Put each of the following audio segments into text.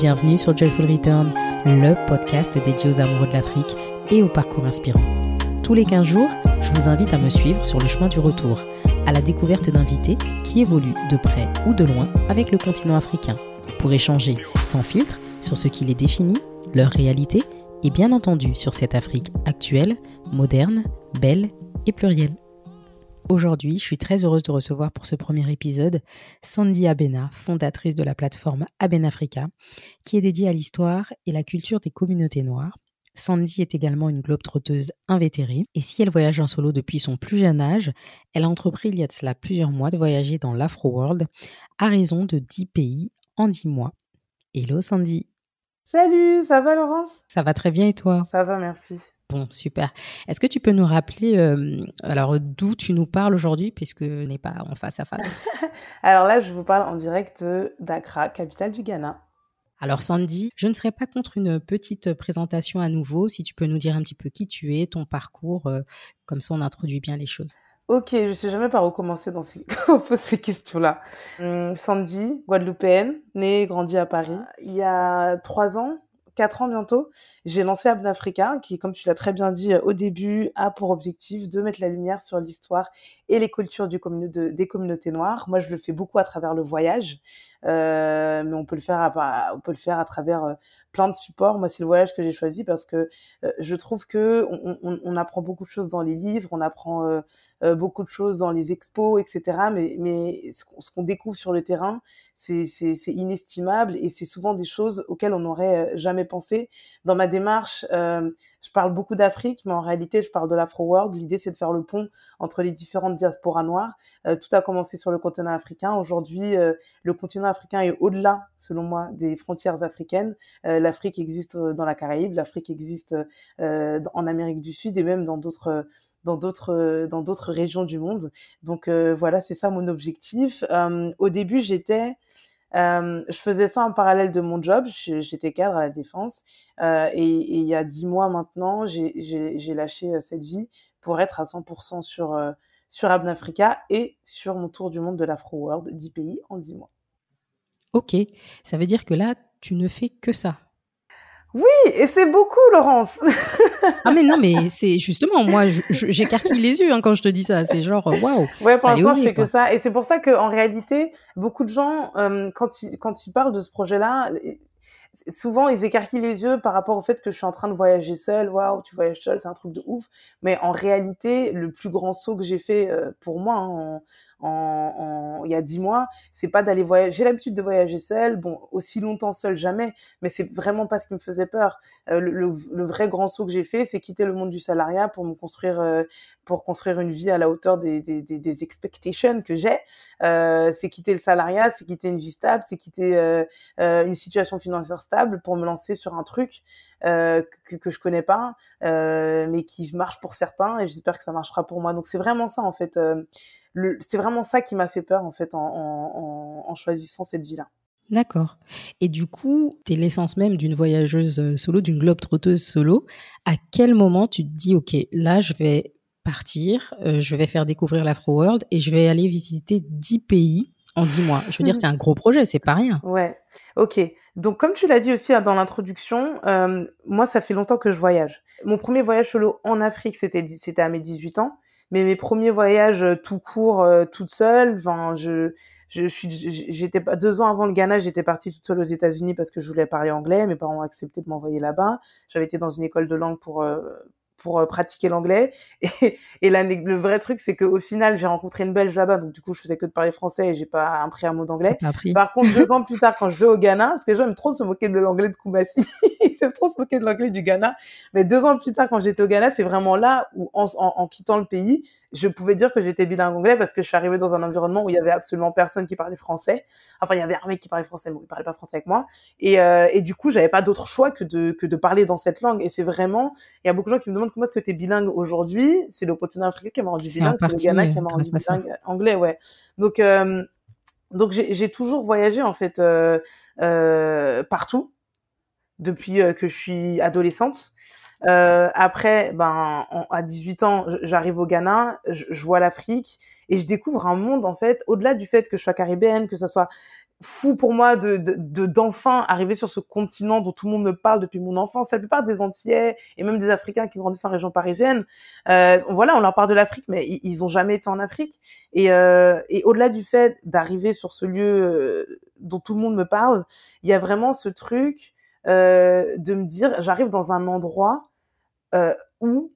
Bienvenue sur Joyful Return, le podcast dédié aux amoureux de l'Afrique et au parcours inspirant. Tous les 15 jours, je vous invite à me suivre sur le chemin du retour, à la découverte d'invités qui évoluent de près ou de loin avec le continent africain, pour échanger sans filtre sur ce qui les définit, leur réalité et bien entendu sur cette Afrique actuelle, moderne, belle et plurielle. Aujourd'hui, je suis très heureuse de recevoir pour ce premier épisode Sandy Abena, fondatrice de la plateforme Aben Africa, qui est dédiée à l'histoire et la culture des communautés noires. Sandy est également une globe-trotteuse invétérée et si elle voyage en solo depuis son plus jeune âge, elle a entrepris il y a de cela plusieurs mois de voyager dans l'Afro-World à raison de 10 pays en 10 mois. Hello Sandy Salut, ça va Laurence? Ça va très bien et toi? Ça va, merci. Bon, super. Est-ce que tu peux nous rappeler euh, alors d'où tu nous parles aujourd'hui puisque n'est pas en face à face? Alors là, je vous parle en direct d'Accra, capitale du Ghana. Alors Sandy, je ne serais pas contre une petite présentation à nouveau, si tu peux nous dire un petit peu qui tu es, ton parcours, euh, comme ça on introduit bien les choses. Ok, je sais jamais par où commencer dans ces, ces questions-là. Hum, Sandy, guadeloupéenne, née et grandie à Paris. Il y a trois ans, 4 ans bientôt, j'ai lancé Abnafrica, qui, comme tu l'as très bien dit au début, a pour objectif de mettre la lumière sur l'histoire et les cultures des communautés noires. Moi, je le fais beaucoup à travers le voyage, euh, mais on peut le faire à, on peut le faire à travers euh, plein de supports. Moi, c'est le voyage que j'ai choisi parce que euh, je trouve que on, apprend beaucoup de choses dans les livres, on apprend euh, euh, beaucoup de choses dans les expos, etc. Mais ce qu'on découvre sur le terrain, c'est inestimable et c'est souvent des choses auxquelles on n'aurait jamais pensé. Dans ma démarche, je parle beaucoup d'Afrique, mais en réalité, je parle de l'Afro-World. L'idée, c'est de faire le pont entre les différentes diasporas noires. Euh, tout a commencé sur le continent africain. Aujourd'hui, euh, le continent africain est au-delà, selon moi, des frontières africaines. Euh, L'Afrique existe dans la Caraïbe, l'Afrique existe en Amérique du Sud et même dans d'autres dans d'autres dans d'autres régions du monde. Donc voilà, c'est ça mon objectif. au début, j'étais euh, je faisais ça en parallèle de mon job. J'étais cadre à la défense. Euh, et, il y a dix mois maintenant, j'ai lâché euh, cette vie pour être à 100% sur, sur Abnafrica et sur mon tour du monde de l'Afro World, 10 pays en 10 mois. Ok, ça veut dire que là, tu ne fais que ça. Oui, et c'est beaucoup, Laurence. ah mais non, mais c'est justement moi, j'écarquille les yeux hein, quand je te dis ça. C'est genre waouh. Ouais, pour l'instant, je fais que ça, et c'est pour ça que en réalité, beaucoup de gens, euh, quand ils quand ils parlent de ce projet-là, souvent ils écarquillent les yeux par rapport au fait que je suis en train de voyager seule. Waouh, tu voyages seule, c'est un truc de ouf. Mais en réalité, le plus grand saut que j'ai fait euh, pour moi hein, en, il y a dix mois, c'est pas d'aller voyager. J'ai l'habitude de voyager seule, bon, aussi longtemps seule jamais, mais c'est vraiment pas ce qui me faisait peur. Euh, le, le, vrai grand saut que j'ai fait, c'est quitter le monde du salariat pour me construire, euh, pour construire une vie à la hauteur des, des, des, expectations que j'ai. Euh, c'est quitter le salariat, c'est quitter une vie stable, c'est quitter euh, euh, une situation financière stable pour me lancer sur un truc que, que je connais pas, mais qui marche pour certains et j'espère que ça marchera pour moi. Donc c'est vraiment ça en fait c'est vraiment ça qui m'a fait peur en fait en, choisissant cette vie-là. D'accord. Et du coup, tu es l'essence même d'une voyageuse solo, d'une globe trotteuse solo. À quel moment tu te dis, OK, là, je vais partir, euh, je vais faire découvrir l'Afro World et je vais aller visiter 10 pays en 10 mois Je veux dire, c'est un gros projet, c'est pas rien. Ouais, ok. Donc, comme tu l'as dit aussi hein, dans l'introduction, euh, moi, ça fait longtemps que je voyage. Mon premier voyage solo en Afrique, c'était à mes 18 ans mais mes premiers voyages euh, tout court, euh, toute seule, enfin, je, je suis, j'étais pas deux ans avant le Ghana, j'étais partie toute seule aux États-Unis parce que je voulais parler anglais. Mes parents ont accepté de m'envoyer là-bas. J'avais été dans une école de langue pour euh, pour pratiquer l'anglais. Et, et le vrai truc, c'est qu'au final, j'ai rencontré une Belge là-bas, donc du coup, je faisais que de parler français et j'ai pas appris un mot d'anglais. Par contre, deux ans plus tard, quand je vais au Ghana, parce que aiment trop se moquer de l'anglais de Kumasi, ils aiment trop se moquer de l'anglais du Ghana. Mais deux ans plus tard, quand j'étais au Ghana, c'est vraiment là où, en, en quittant le pays, je pouvais dire que j'étais bilingue anglais parce que je suis arrivée dans un environnement où il y avait absolument personne qui parlait français. Enfin, il y avait un mec qui parlait français, mais il parlait pas français avec moi. Et, euh, et du coup, j'avais pas d'autre choix que de, que de parler dans cette langue. Et c'est vraiment, il y a beaucoup de gens qui me demandent comment est-ce que tu es bilingue aujourd'hui? C'est le continent africain qui m'a rendu bilingue, c'est le Ghana qui m'a rendu bilingue anglais, ouais. Donc, euh, donc j'ai toujours voyagé en fait euh, euh, partout depuis euh, que je suis adolescente. Euh, après, ben, à 18 ans, j'arrive au Ghana, je, vois l'Afrique et je découvre un monde en fait, au-delà du fait que je sois caribéenne, que ce soit fou pour moi de d'enfin arriver sur ce continent dont tout le monde me parle depuis mon enfance. La plupart des Antillais et même des Africains qui grandissent en région parisienne, euh, voilà, on leur parle de l'Afrique, mais ils, ont jamais été en Afrique. Et, euh, et au-delà du fait d'arriver sur ce lieu euh, dont tout le monde me parle, il y a vraiment ce truc euh, de me dire, j'arrive dans un endroit euh, où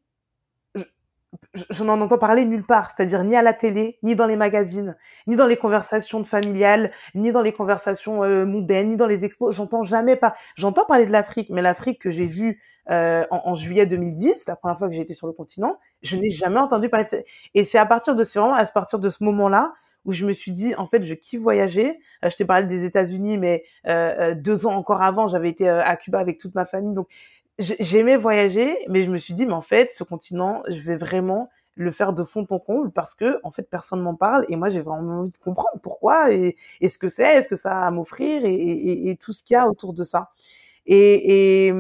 je, n'en entends parler nulle part, c'est-à-dire ni à la télé, ni dans les magazines, ni dans les conversations familiales, ni dans les conversations euh, mondaines, ni dans les expos. J'entends jamais pas. J'entends parler de l'Afrique, mais l'Afrique que j'ai vue euh, en, juillet 2010, la première fois que j'ai été sur le continent, je n'ai jamais entendu parler. De Et c'est à partir de ce moment-là où je me suis dit en fait je kiffe voyager. Euh, je t'ai parlé des États-Unis, mais euh deux ans encore avant, j'avais été à Cuba avec toute ma famille, donc j'aimais voyager, mais je me suis dit, mais en fait, ce continent, je vais vraiment le faire de fond en comble parce que en fait personne m'en parle et moi j'ai vraiment envie de comprendre pourquoi et, ce que c'est, est-ce que ça a à m'offrir et, tout ce qu'il y a autour de ça. Et, et,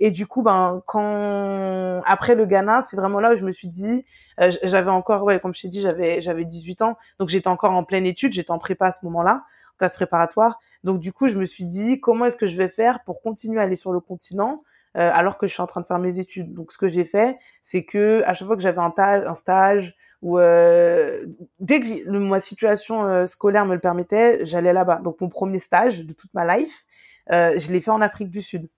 et du coup, ben quand après le Ghana, c'est vraiment là où je me suis dit, euh, j'avais encore, ouais, comme je t'ai dit, j'avais j'avais 18 ans, donc j'étais encore en pleine étude, j'étais en prépa à ce moment-là, classe préparatoire. Donc du coup, je me suis dit, comment est-ce que je vais faire pour continuer à aller sur le continent euh, alors que je suis en train de faire mes études. Donc ce que j'ai fait, c'est que à chaque fois que j'avais un, un stage ou euh, dès que ma situation euh, scolaire me le permettait, j'allais là-bas. Donc mon premier stage de toute ma life, je l'ai fait en Afrique du Sud.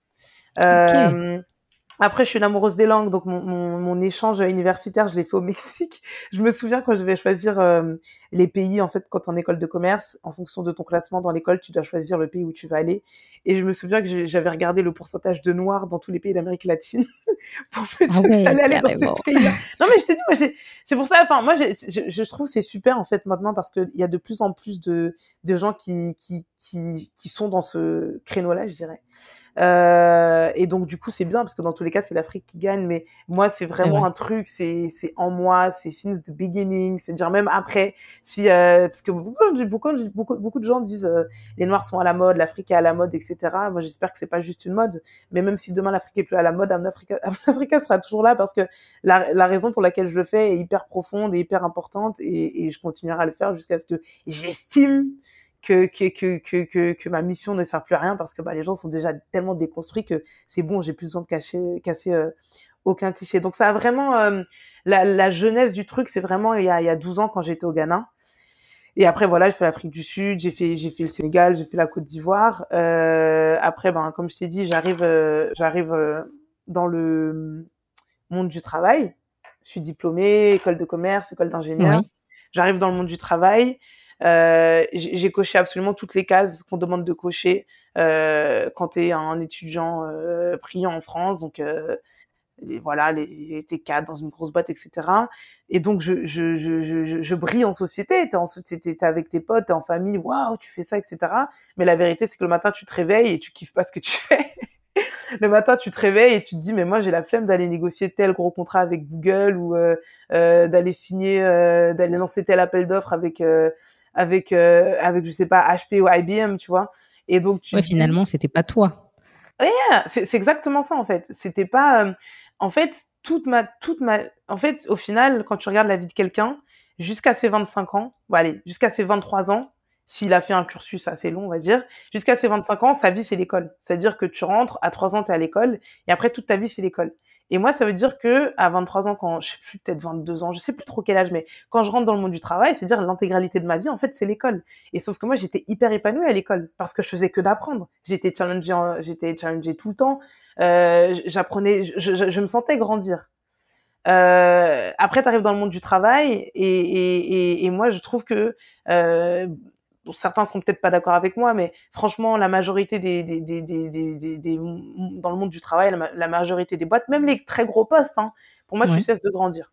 Après, je suis une amoureuse des langues, donc mon, mon, mon échange universitaire, je l'ai fait au Mexique. Je me souviens quand je devais choisir euh, les pays, en fait, quand en école de commerce, en fonction de ton classement dans l'école, tu dois choisir le pays où tu vas aller. Et je me souviens que j'avais regardé le pourcentage de noirs dans tous les pays d'Amérique latine pour me ah ouais, aller dans ces pays Non, mais je te dis, moi, c'est pour ça, enfin, moi, je, je trouve c'est super, en fait, maintenant, parce qu'il y a de plus en plus de, de gens qui, qui, qui, qui sont dans ce créneau-là, je dirais. Euh, et donc du coup c'est bien parce que dans tous les cas c'est l'Afrique qui gagne, mais moi c'est vraiment un truc, c'est c'est en moi, c'est since the beginning, c'est dire même après si euh, parce que beaucoup beaucoup beaucoup de gens disent euh, les Noirs sont à la mode, l'Afrique est à la mode, etc. Moi j'espère que c'est pas juste une mode, mais même si demain l'Afrique est plus à la mode, Africa, sera toujours là parce que la, la raison pour laquelle je le fais est hyper profonde et hyper importante et, et je continuerai à le faire jusqu'à ce que j'estime que, que, que, que, que, ma mission ne sert plus à rien parce que bah, les gens sont déjà tellement déconstruits que c'est bon, j'ai plus besoin de cacher, casser euh, aucun cliché. Donc ça a vraiment euh, la, la, jeunesse du truc, c'est vraiment il y, a, il y a 12 ans quand j'étais au Ghana. Et après voilà, j'ai fait l'Afrique du Sud, j'ai fait j'ai fait le Sénégal, j'ai fait la Côte d'Ivoire. Euh, après ben comme je t'ai dit, j'arrive j'arrive dans le monde du travail. Je suis diplômée, école de commerce, école d'ingénieur. J'arrive dans le monde du travail. Euh, j'ai coché absolument toutes les cases qu'on demande de cocher euh, quand tu es un étudiant euh, brillant en France. Donc, euh, les, voilà, les, t'es cadre dans une grosse boîte, etc. Et donc, je, je, je, je, je brille en société. T'es, en, avec tes potes, t'es en famille, waouh, tu fais ça, etc. Mais la vérité, c'est que le matin, tu te réveilles et tu kiffes pas ce que tu fais. le matin, tu te réveilles et tu te dis, mais moi, j'ai la flemme d'aller négocier tel gros contrat avec Google ou euh, euh, d'aller signer, euh, d'aller lancer tel appel d'offres avec avec euh, avec je sais pas HP ou IBM, tu vois. Et donc tu ouais, finalement, c'était pas toi. Ouais, c'est exactement ça en fait. C'était pas euh, en fait toute ma toute ma en fait au final quand tu regardes la vie de quelqu'un jusqu'à ses 25 ans, bon allez, jusqu'à ses 23 ans, s'il a fait un cursus assez long, on va dire, jusqu'à ses 25 ans, sa vie c'est l'école. C'est-à-dire que tu rentres à 3 ans tu es à l'école et après toute ta vie c'est l'école. Et moi, ça veut dire que à 23 ans, quand je sais plus, peut-être 22 ans, je sais plus trop quel âge, mais quand je rentre dans le monde du travail, c'est-à-dire l'intégralité de ma vie, en fait, c'est l'école. Et sauf que moi, j'étais hyper épanouie à l'école parce que je faisais que d'apprendre. J'étais challengée, j'étais challengée tout le temps. Euh, j'apprenais, je, je, je, me sentais grandir. Euh, après, tu arrives dans le monde du travail et, et, et, et moi, je trouve que euh, certains seront peut-être pas d'accord avec moi, mais franchement, la majorité des, des, des, des, des dans le monde du travail, la, majorité des boîtes, même les très gros postes, hein, pour moi, tu cesses de grandir.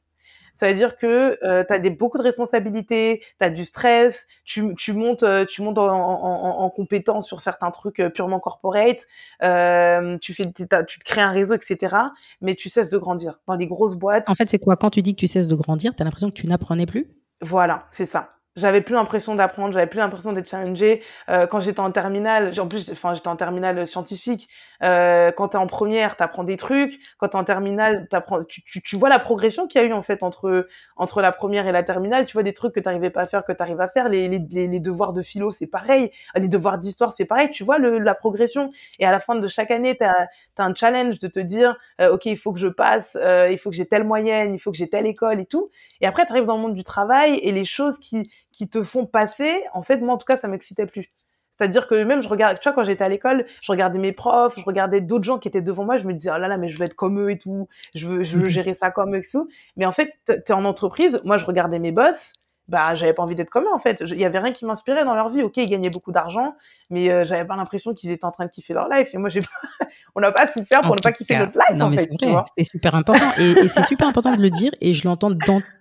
Ça veut dire que euh, tu as des, beaucoup de responsabilités, tu as du stress, tu, tu montes, euh, tu montes en, en, en compétence sur certains trucs euh, purement corporate, euh, tu, fais, tu te crées un réseau, etc. Mais tu cesses de grandir. Dans les grosses boîtes... En fait, c'est quoi? Quand tu dis que tu cesses de grandir, tu as l'impression que tu n'apprenais plus? Voilà, c'est ça j'avais plus l'impression d'apprendre, j'avais plus l'impression d'être challengée. Euh, quand j'étais en terminale, en plus, enfin, j'étais en terminale scientifique, Euh, quand tu es en première, tu apprends des trucs. Quand tu es en terminale, tu, tu, tu, vois la progression qu'il y a eu en fait entre entre la première et la terminale. Tu vois des trucs que tu n'arrivais pas à faire, que tu arrives à faire. Les, les, les, devoirs de philo, c'est pareil. Les devoirs d'histoire, c'est pareil. Tu vois le, la progression. Et à la fin de chaque année, tu as, un challenge de te dire, euh, OK, il faut que je passe, euh, il faut que j'ai telle moyenne, il faut que j'ai telle école et tout. Et après, tu arrives dans le monde du travail et les choses qui, qui te font passer, en fait, moi, en tout cas, ça m'excitait plus. C'est-à-dire que même je regarde, tu vois, quand j'étais à l'école, je regardais mes profs, je regardais d'autres gens qui étaient devant moi, je me disais, oh là là, mais je veux être comme eux et tout, je veux, je veux gérer ça comme eux et tout. Mais en fait, t'es en entreprise, moi, je regardais mes boss, bah j'avais pas envie d'être comme eux en fait. Il y avait rien qui m'inspirait dans leur vie. Ok, ils gagnaient beaucoup d'argent, mais euh, j'avais pas l'impression qu'ils étaient en train de kiffer leur life. Et moi, j'ai on n'a pas souffert pour ne pas kiffer notre life. Non, en mais c'est super important et, c'est super important de le dire. Et je l'entends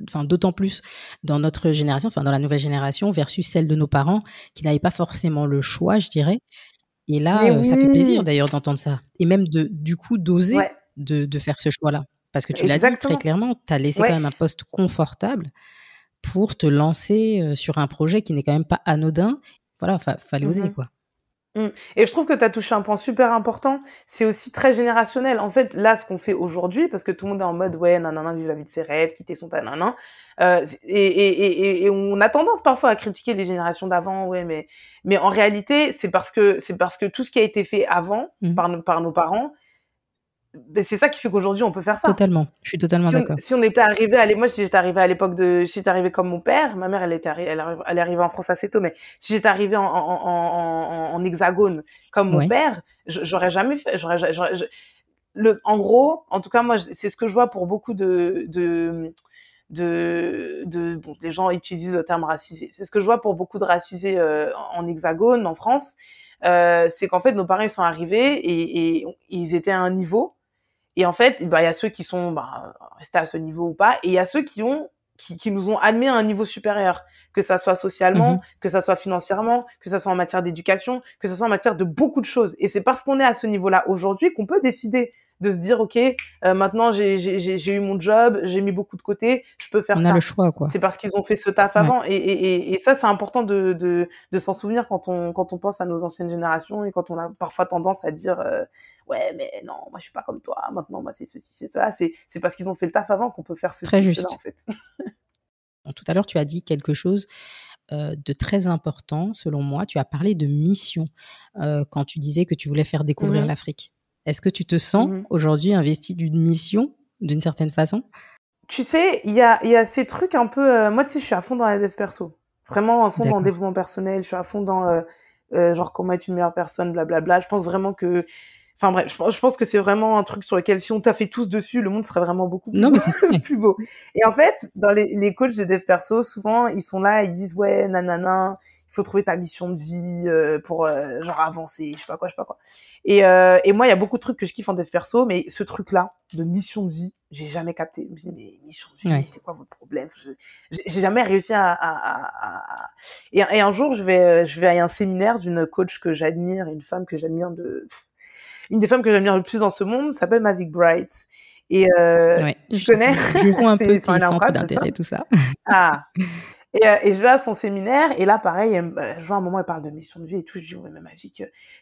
enfin d'autant plus dans notre génération, enfin dans la nouvelle génération versus celle de nos parents qui n'avaient pas forcément le choix, je dirais. Et là, euh, ça fait plaisir d'ailleurs d'entendre ça et même de du coup d'oser de, de faire ce choix-là. Parce que tu l'as dit très clairement, tu as laissé quand même un poste confortable pour te lancer euh, sur un projet qui n'est quand même pas anodin. Voilà, fa fallait oser, mmh quoi. Mmh. Et je trouve que tu as touché un point super important. C'est aussi très générationnel. En fait, là, ce qu'on fait aujourd'hui, parce que tout le monde est en mode, ouais, nanana, vivre la vie de ses rêves, quitter son nanana. Euh, et, et, et, et, on a tendance parfois à critiquer les générations d'avant, ouais, mais, mais en réalité, c'est parce que, c'est parce que tout ce qui a été fait avant, mmh. par, par nos parents, c'est ça qui fait qu'aujourd'hui on peut faire ça. Totalement, je suis totalement d'accord. Si on était arrivé à moi si j'étais arrivé à l'époque de si j'étais arrivé comme mon père, ma mère elle était elle, elle est arrivée en France assez tôt mais si j'étais arrivé en, en, en, en, hexagone comme mon père, j'aurais jamais fait j'aurais le en gros, en tout cas moi c'est ce que je vois pour beaucoup de de de, de bon, les gens utilisent le terme racisé. C'est ce que je vois pour beaucoup de racisés euh, en hexagone en France. Euh, c'est qu'en fait nos parents ils sont arrivés et, et, ils étaient à un niveau et en fait, bah, il y a ceux qui sont bah, restés à ce niveau ou pas, et il y a ceux qui ont qui, qui, nous ont admis à un niveau supérieur, que ça soit socialement, mhm. que ça soit financièrement, que ça soit en matière d'éducation, que ça soit en matière de beaucoup de choses. Et c'est parce qu'on est à ce niveau-là aujourd'hui qu'on peut décider de se dire ok euh, maintenant j'ai eu mon job j'ai mis beaucoup de côté je peux faire on ça. a le choix quoi. C'est parce qu'ils ont fait ce taf avant. Et, et, et, ça c'est important de, de, de s'en souvenir quand on quand on pense à nos anciennes générations et quand on a parfois tendance à dire euh, ouais mais non moi je suis pas comme toi. Maintenant moi c'est ceci c'est cela. C'est c'est parce qu'ils ont fait le taf avant qu'on peut faire ceci très juste. en fait. Tout à l'heure tu as dit quelque chose euh, de très important selon moi. Tu as parlé de mission quand tu disais que tu voulais faire découvrir mmh l'Afrique est-ce que tu te sens mmh aujourd'hui investi d'une mission, d'une certaine façon? Tu sais, il y a, y a ces trucs un peu. Euh, moi, tu sais, je suis à fond dans la dev perso. Vraiment à fond dans le développement personnel. Je suis à fond dans euh, euh, genre comment être une meilleure personne, blablabla. Je pense vraiment que. Enfin bref, je pense, que c'est vraiment un truc sur lequel si on t'a fait tous dessus, le monde serait vraiment beaucoup non, mais plus beau. Et en fait, dans les, les coachs de dev perso, souvent, ils sont là, ils disent ouais, nanana, il faut trouver ta mission de vie pour genre avancer, je sais pas quoi, je sais pas quoi. Et, euh, et moi, il y a beaucoup de trucs que je kiffe en dev perso, mais ce truc-là, de mission de vie, j'ai jamais capté. Je me dis, mais mission de vie, c'est quoi votre problème? J'ai jamais réussi à... à, à, Et, et, un jour, je vais, je vais à un séminaire d'une coach que j'admire, une femme que j'admire de... Une des femmes que j'admire le plus dans ce monde s'appelle Mavic Bright. Et euh, ouais, je connais? Je vois un peu tes centres d'intérêt, tout ça. Ah. Et, euh, et, je vais à son séminaire, et là, pareil, euh, je vois un moment, elle parle de mission de vie et tout. Je dis, ouais, mais ma vie,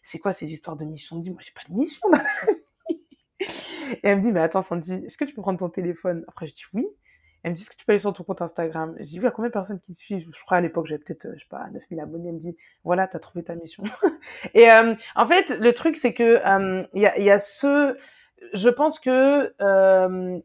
c'est quoi ces histoires de mission de vie? Moi, j'ai pas de mission. Et elle me dit, mais attends, Sandy, est-ce que tu peux prendre ton téléphone? Après, je dis oui. Elle me dit, est-ce que tu peux aller sur ton compte Instagram? Je dis, oui, a combien de personnes qui te suivent? Je crois à l'époque, j'avais peut-être, euh, je sais pas, 9000 abonnés. Elle me dit, voilà, t'as trouvé ta mission. et euh, en fait, le truc, c'est que il y, a, y a ce je pense que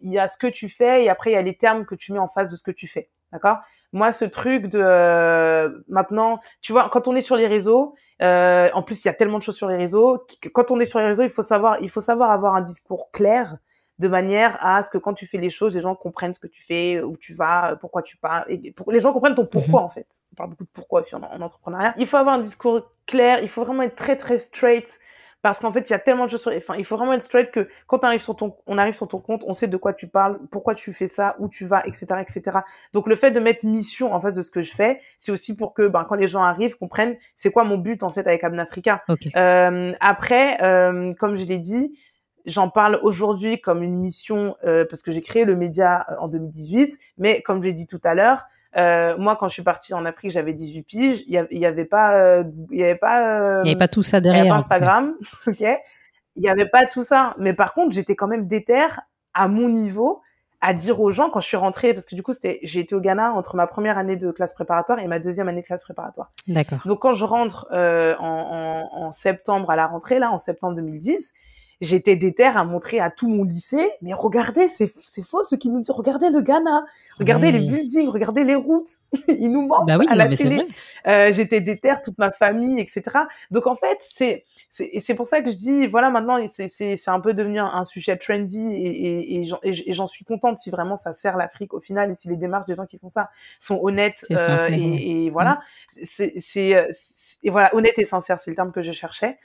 il y a ce que tu fais et après il y a les termes que tu mets en face de ce que tu fais, d'accord? Moi, ce truc de euh, maintenant, tu vois, quand on est sur les réseaux, euh, en plus il y a tellement de choses sur les réseaux. Quand on est sur les réseaux, il faut savoir, il faut savoir avoir un discours clair de manière à ce que quand tu fais les choses, les gens comprennent ce que tu fais, où tu vas, pourquoi tu parles, et pour, les gens comprennent ton pourquoi mhm. en fait. On parle beaucoup de pourquoi aussi en, en entrepreneuriat. Il faut avoir un discours clair, il faut vraiment être très très straight parce qu'en fait, il y a tellement de choses sur. Enfin, il faut vraiment être straight que quand on arrive sur ton, on arrive sur ton compte, on sait de quoi tu parles, pourquoi tu fais ça, où tu vas, etc., etc. Donc le fait de mettre mission en face de ce que je fais, c'est aussi pour que, ben, quand les gens arrivent, comprennent c'est quoi mon but en fait avec Abnafrica. Euh, après, euh, comme je l'ai dit, j'en parle aujourd'hui comme une mission euh, parce que j'ai créé le média en 2018, mais comme je l'ai dit tout à l'heure, euh, moi, quand je suis partie en Afrique, j'avais 18 piges. Il y, avait pas, euh, il y avait pas, il y avait pas tout ça derrière. Instagram, ok. il n'y avait pas tout ça. Mais par contre, j'étais quand même déterre à mon niveau à dire aux gens quand je suis rentrée, parce que du coup, c'était, j'ai été au Ghana entre ma première année de classe préparatoire et ma deuxième année de classe préparatoire. D'accord. Donc quand je rentre euh, en, en, en, septembre à la rentrée, là, en septembre 2010, j'étais déter à montrer à tout mon lycée, mais regardez, c'est, c'est faux ce qui nous dit, regardez le Ghana, regardez les buildings, regardez les routes, il nous manque bah oui, à la mais télé. Euh, j'étais déter, toute ma famille, etc. Donc en fait, c'est, c'est, et c'est pour ça que je dis, voilà, maintenant, c'est, c'est, c'est un peu devenu un, un sujet trendy et, et, et, j'en, et j'en suis contente si vraiment ça sert l'Afrique au final et si les démarches des gens qui font ça sont honnêtes sincère, euh, et, voilà, c'est, c'est, euh, c'est- et voilà, honnête et sincère, c'est le terme que je cherchais.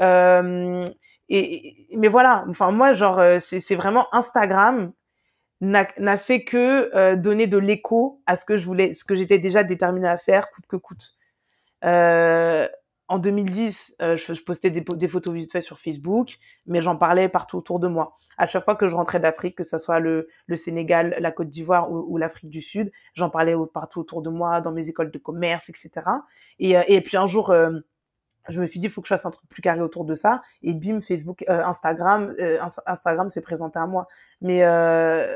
Euh, mais voilà, enfin moi, genre, euh, c'est, vraiment Instagram n'a, fait que euh, donner de l'écho à ce que je voulais, ce que j'étais déjà déterminée à faire, coûte que coûte. Euh, en 2010, euh, je, postais des, des photos vite faites sur Facebook, mais j'en parlais partout autour de moi. À chaque fois que je rentrais d'Afrique, que ce soit le, Sénégal, la Côte d'Ivoire ou, l'Afrique du Sud, j'en parlais partout autour de moi, dans mes écoles de commerce, etc. Et, puis un jour, je me suis dit, il faut que je fasse un truc plus carré autour de ça. Et bim, Facebook, euh, Instagram, euh, Ins- Instagram s'est présenté à moi. Mais euh,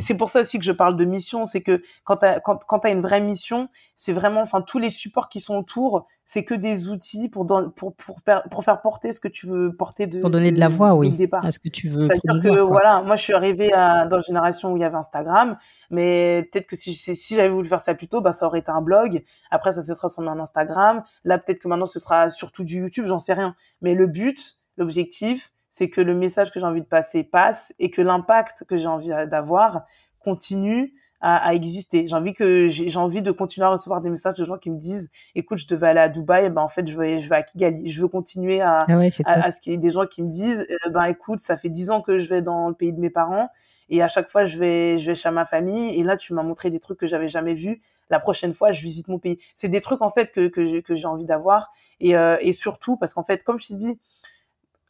c'est pour ça aussi que je parle de mission, c'est que quand tu as, quand, quand as une vraie mission, c'est vraiment, enfin, tous les supports qui sont autour, c'est que des outils pour, don- pour, pour, faire- pour faire porter ce que tu veux porter de, Pour donner de la voix, dès oui, départ. à ce que tu veux C'est-à-dire que quoi. voilà, moi je suis arrivée à, dans une génération où il y avait Instagram, mais peut-être que si, j'avais voulu faire ça plus tôt, bah ça aurait été un blog. Après ça s'est transformé en Instagram. Là peut-être que maintenant ce sera surtout du YouTube, j'en sais rien. Mais le but, l'objectif, c'est que le message que j'ai envie de passer passe et que l'impact que j'ai envie d'avoir continue à, à exister. J'ai envie que j'ai envie de continuer à recevoir des messages de gens qui me disent, écoute, je devais aller à Dubaï, et ben en fait je vais je vais à Kigali. Je veux continuer à Ah ouais, à, à ce qu'il y ait des gens qui me disent euh, ben écoute ça fait dix ans que je vais dans le pays de mes parents et à chaque fois je vais je vais chez ma famille. Et là tu m'as montré des trucs que j'avais jamais vus. La prochaine fois je visite mon pays. C'est des trucs en fait que que j'ai envie d'avoir. Et euh, et surtout parce qu'en fait comme je t'ai dit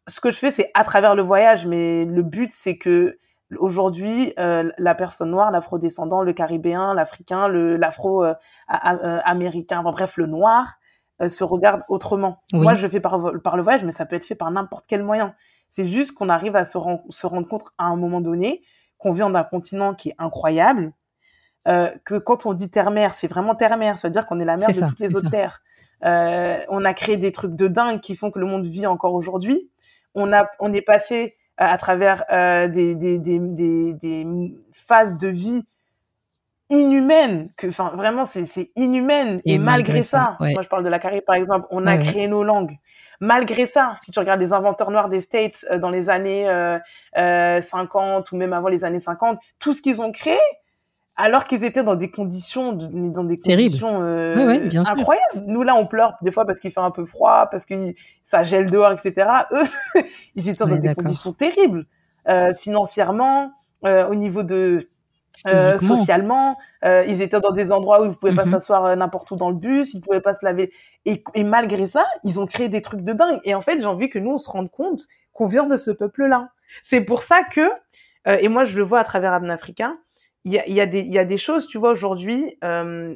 ce que je fais c'est à travers le voyage. Mais le but c'est que aujourd'hui euh, la personne noire l'afro-descendant le caribéen l'africain le l'afro euh, enfin, bref le noir euh, se regarde autrement. Oui. moi je le fais par, par le voyage mais ça peut être fait par n'importe quel moyen. C'est juste qu'on arrive à se, ren- se rendre compte à un moment donné qu'on vient d'un continent qui est incroyable euh, que quand on dit terre-mère, c'est vraiment terre-mère, ça veut dire qu'on est la mère de ça, toutes les autres ça. terres. Euh, on a créé des trucs de dingue qui font que le monde vit encore aujourd'hui. On a, on est passé à, à travers euh, des, des, des, des, phases de vie inhumaines, que, enfin, vraiment, c'est, inhumaine. Et Et, malgré, malgré ça, ça, ouais. moi, je parle de la Caraïbe, par exemple, on a ouais. créé nos langues. Malgré ça, si tu regardes les inventeurs noirs des States euh, dans les années euh, euh, 50 ou même avant les années 50, tout ce qu'ils ont créé, alors qu'ils étaient dans des conditions, dans des Terrible. conditions euh, bien sûr. incroyables. Nous là, on pleure des fois parce qu'il fait un peu froid, parce que ça gèle dehors, etc. Eux, ils étaient dans des conditions terribles, euh, financièrement, euh, au niveau de euh, socialement. Euh, ils étaient dans des endroits où ils ne pouvaient pas Mhm. s'asseoir euh, n'importe où dans le bus, ils pouvaient pas se laver. Et, et malgré ça, ils ont créé des trucs de dingue. Et en fait, j'ai envie que nous, on se rende compte qu'on vient de ce peuple-là. C'est pour ça que, euh, et moi, je le vois à travers Abn Africa, il y a, y, a des- y a des choses, tu vois, aujourd'hui, euh,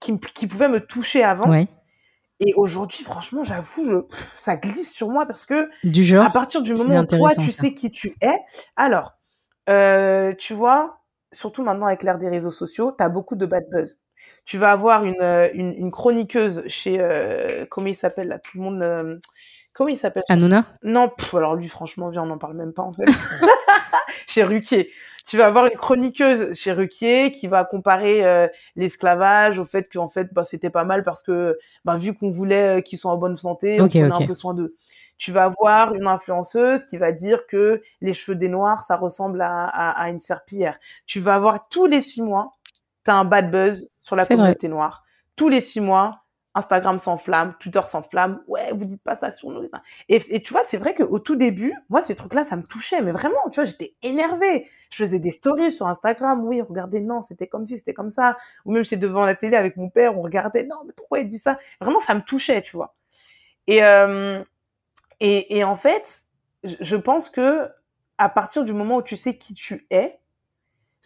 qui, me- qui pouvaient me toucher avant. Ouais. Et aujourd'hui, franchement, j'avoue, ça glisse sur moi parce que Du genre. à partir du moment où toi, tu ça. sais qui tu es, alors, euh, tu vois, surtout maintenant avec l'ère des réseaux sociaux, tu as beaucoup de bad buzz. Tu vas avoir une, euh, une, une chroniqueuse chez, euh, comment il s'appelle là, tout le monde, euh, comment il s'appelle Hanouna? Non, pff, alors lui, franchement, viens, on n'en parle même pas en fait. chez Ruquier. Tu vas avoir une chroniqueuse chez Ruquier qui va comparer euh, l'esclavage au fait qu'en fait, bah, c'était pas mal parce que, bah, vu qu'on voulait euh, qu'ils soient en bonne santé, on ok. un peu soin d'eux. Tu vas avoir une influenceuse qui va dire que les cheveux des noirs, ça ressemble à, à, à une serpillière. Tu vas avoir tous les six mois, tu as un bad buzz sur la vrai. communauté noire. Tous les six mois, Instagram s'enflamme, Twitter s'enflamme. Ouais, vous dites pas ça sur nous. Et, et tu vois, c'est vrai qu'au tout début, moi, ces trucs-là, ça me touchait. Mais vraiment, tu vois, j'étais énervée. Je faisais des stories sur Instagram. Oui, regardez, non, c'était comme ci, c'était comme ça. Ou même, j'étais devant la télé avec mon père, on regardait, non, mais pourquoi il dit ça? Vraiment, ça me touchait, tu vois. Et, euh, et, et en fait, je pense que à partir du moment où tu sais qui tu es,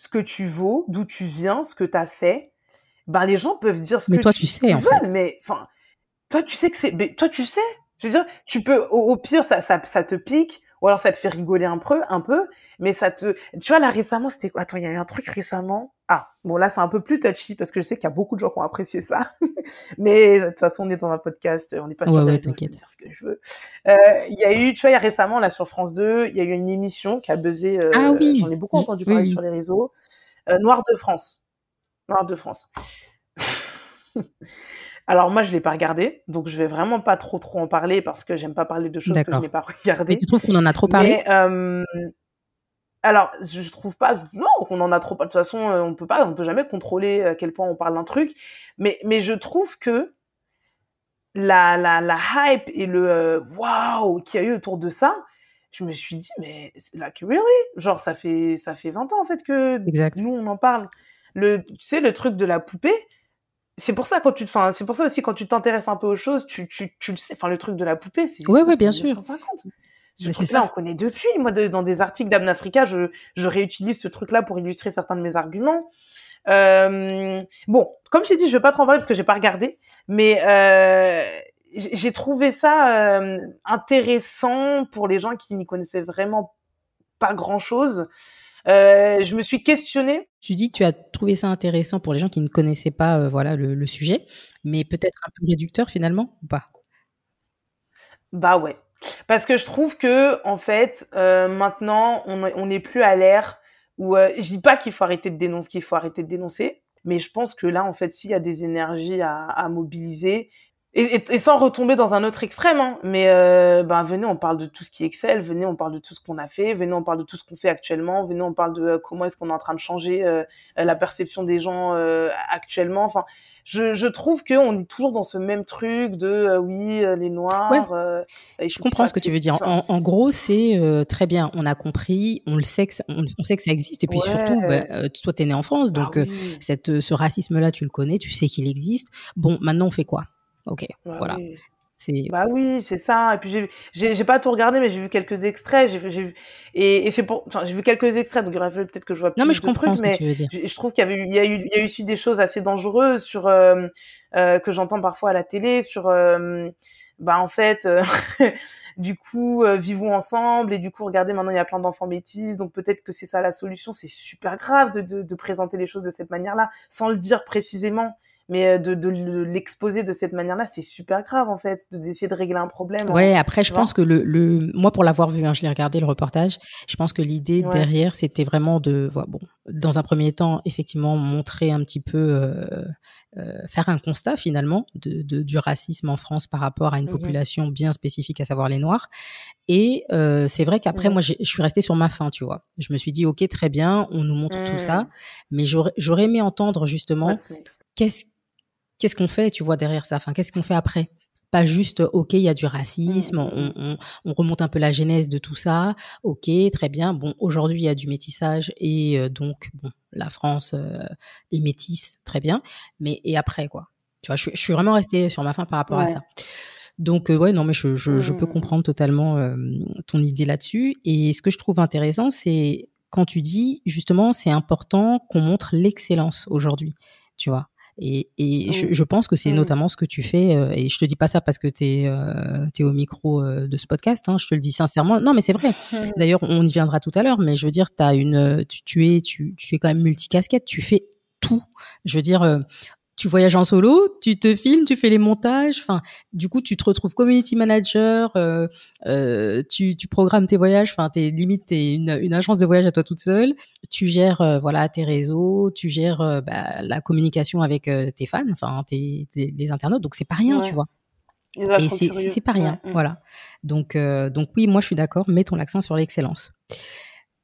ce que tu vaux, d'où tu viens, ce que tu as fait, ben les gens peuvent dire ce Mais que toi, tu, tu sais, en veulent, fait. mais enfin, toi tu sais que c'est, toi tu sais, Je veux dire, tu peux, au, pire, ça, ça, ça te pique, ou alors ça te fait rigoler un peu, un peu, mais ça te, tu vois, là, récemment, c'était quoi? Attends, il y a eu un truc récemment. Ah, bon, là, c'est un peu plus touchy parce que je sais qu'il y a beaucoup de gens qui ont apprécié ça. mais de toute façon, on est dans un podcast, on n'est pas ouais, ouais, t'inquiète. ce que je veux. Euh, il y a eu, tu vois, il y a récemment, là, sur France 2, il y a eu une émission qui a buzzé, euh, ah oui. j'en ai beaucoup entendu parler sur les réseaux, euh, Noir de France. Noir de France. Alors moi, je l'ai pas regardé, donc je vais vraiment pas trop trop en parler parce que j'aime pas parler de choses que je n'ai pas regardées. Mais tu trouves qu'on en a trop parlé? Euh, alors, je trouve pas, non, qu'on en a trop. De toute façon, euh, on peut pas, on peut jamais contrôler à quel point on parle d'un truc. Mais, mais je trouve que la, la, la hype et le euh, waouh wow, qu'il y a eu autour de ça, je me suis dit, mais like really, genre ça fait ça fait 20 ans en fait que nous on en parle. Le, tu sais, le truc de la poupée, c'est pour ça quand tu, enfin, c'est pour ça aussi quand tu t'intéresses un peu aux choses, tu, tu, tu le sais. Enfin, le truc de la poupée, c'est. Ouais, ouais, bien sûr. C'est ça. on connaît depuis. Moi, dans des articles d'Amnafrica, je, je réutilise ce truc-là pour illustrer certains de mes arguments. Euh, bon, comme j'ai dit, je vais pas trop en parler parce que j'ai pas regardé, mais euh, j'ai trouvé ça euh, intéressant pour les gens qui n'y connaissaient vraiment pas grand-chose. Euh, je me suis questionnée. Tu dis que tu as trouvé ça intéressant pour les gens qui ne connaissaient pas euh, voilà le, le, sujet, mais peut-être un peu réducteur finalement ou pas? Bah ouais, parce que je trouve que en fait euh, maintenant on n'est plus à l'ère où je dis pas qu'il faut arrêter de dénoncer, qu'il faut arrêter de dénoncer, mais je pense que là en fait s'il y a des énergies à, à mobiliser, et, et, sans retomber dans un autre extrême, hein, mais euh, ben venez, on parle de tout ce qui excelle, venez, on parle de tout ce qu'on a fait, venez, on parle de tout ce qu'on fait actuellement, venez, on parle de euh, comment est-ce qu'on est en train de changer euh, la perception des gens euh, actuellement. Enfin, je, je trouve qu'on est toujours dans ce même truc de euh, oui, les noirs. Ouais. je comprends ce que tu veux dire. En, en gros, c'est très bien, on a compris, on le sait que ça, on, on, sait que ça existe, et puis ouais. surtout, bah, toi, t'es né en France, donc ah, oui. cette, ce racisme-là, tu le connais, tu sais qu'il existe. Bon, maintenant, on fait quoi? Ok, bah voilà. Oui. C'est... Bah oui, c'est ça. Et puis j'ai, pas tout regardé, mais j'ai vu quelques extraits. J'ai, vu, et, et c'est pour, enfin, j'ai vu quelques extraits, donc il aurait fallu peut-être que je vois plus Non, mais je comprends trucs, ce mais que tu veux dire. Je, je, trouve qu'il y avait eu, il y a eu, il y a eu aussi des choses assez dangereuses sur, euh, euh, que j'entends parfois à la télé, sur, euh, bah en fait, du coup, vivons ensemble, et du coup, regardez, maintenant il y a plein d'enfants métis, donc peut-être que c'est ça la solution. C'est super grave de, de, de présenter les choses de cette manière-là, sans le dire précisément mais de, de l'exposer de cette manière-là, c'est super grave en fait, de d'essayer de régler un problème. Ouais, après, je pense que le, le, moi pour l'avoir vu, hein, je l'ai regardé le reportage, je pense que l'idée ouais. derrière, c'était vraiment de, voilà, bon, dans un premier temps, effectivement, montrer un petit peu, euh, euh, faire un constat finalement de, de, du racisme en France par rapport à une mmh population bien spécifique, à savoir les Noirs. Et euh, c'est vrai qu'après, mmh moi, je suis restée sur ma faim, tu vois. Je me suis dit, ok, très bien, on nous montre mmh. tout ça, mais j'aurais aimé entendre justement qu'est-ce qu'est-ce qu'on fait, tu vois, derrière ça? Enfin, qu'est-ce qu'on fait après? Pas juste, ok, il y a du racisme, Mmh. on, on, on, remonte un peu la genèse de tout ça, ok, très bien. Bon, aujourd'hui, il y a du métissage et euh, donc, bon, la France euh, est métisse, très bien. Mais et après, quoi? Tu vois, je, je suis vraiment restée sur ma fin par rapport ouais. à ça. Donc, euh, ouais, non, mais je, je, je peux Mmh. comprendre totalement euh, ton idée là-dessus. Et ce que je trouve intéressant, c'est quand tu dis, justement, c'est important qu'on montre l'excellence aujourd'hui, tu vois? Et, et Mmh. je, je, pense que c'est Mmh. notamment ce que tu fais. Euh, et je te dis pas ça parce que tu es, euh, es, au micro euh, de ce podcast. Hein, je te le dis sincèrement. Non, mais c'est vrai. D'ailleurs, on y viendra tout à l'heure. Mais je veux dire, as une, tu, tu, es, tu, tu es quand même multicasquette. Tu fais tout. Je veux dire, tu voyages en solo, tu te filmes, tu fais les montages. Enfin, du coup, tu te retrouves community manager, euh, euh, tu, tu, programmes tes voyages. Enfin, t'es limite t'es une, une agence de voyage à toi toute seule. Tu gères euh, voilà tes réseaux, tu gères bah, la communication avec tes fans, enfin tes, tes, les internautes. Donc c'est pas rien, ouais. tu vois. Et c'est pas rien, ouais, voilà. Donc donc oui, moi je suis d'accord. Mettons l'accent sur l'excellence.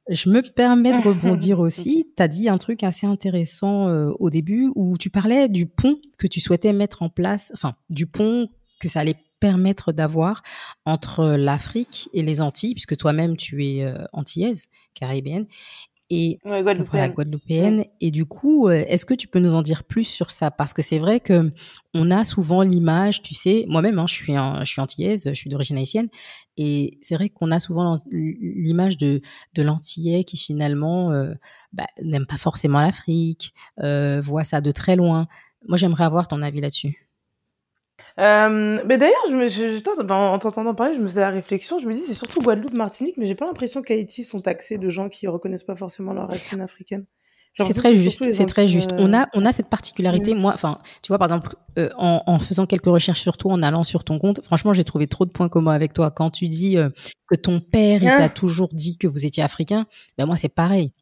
Je me permets de rebondir aussi. Tu as dit un truc assez intéressant euh, au début où tu parlais du pont que tu souhaitais mettre en place, enfin, du pont que ça allait permettre d'avoir entre l'Afrique et les Antilles, puisque toi-même tu es euh, antillaise, caribéenne, et ouais, guadeloupéenne. Voilà, guadeloupéenne. Ouais. Et du coup, euh, est-ce que tu peux nous en dire plus sur ça? Parce que c'est vrai que on a souvent l'image, tu sais, moi-même, hein, je suis un, je suis antillaise, je suis d'origine haïtienne, et c'est vrai qu'on a souvent l'image de de l'antillais qui finalement euh, bah, n'aime pas forcément l'Afrique, euh, voit ça de très loin. Moi, j'aimerais avoir ton avis là-dessus. Euh, mais d'ailleurs, je me, je, je, ben, en t'entendant parler, je me faisais la réflexion. Je me dis, c'est surtout Guadeloupe, Martinique, mais j'ai pas l'impression qu'Haïti sont taxés de gens qui reconnaissent pas forcément leur racine africaine. C'est très juste, c'est très juste. On a, on a cette particularité. Moi, enfin, tu vois, par exemple, euh, en, en, faisant quelques recherches sur toi, en allant sur ton compte, franchement, j'ai trouvé trop de points communs avec toi. Quand tu dis euh, que ton père, il t'a ah. toujours dit que vous étiez africain, ben moi, c'est pareil.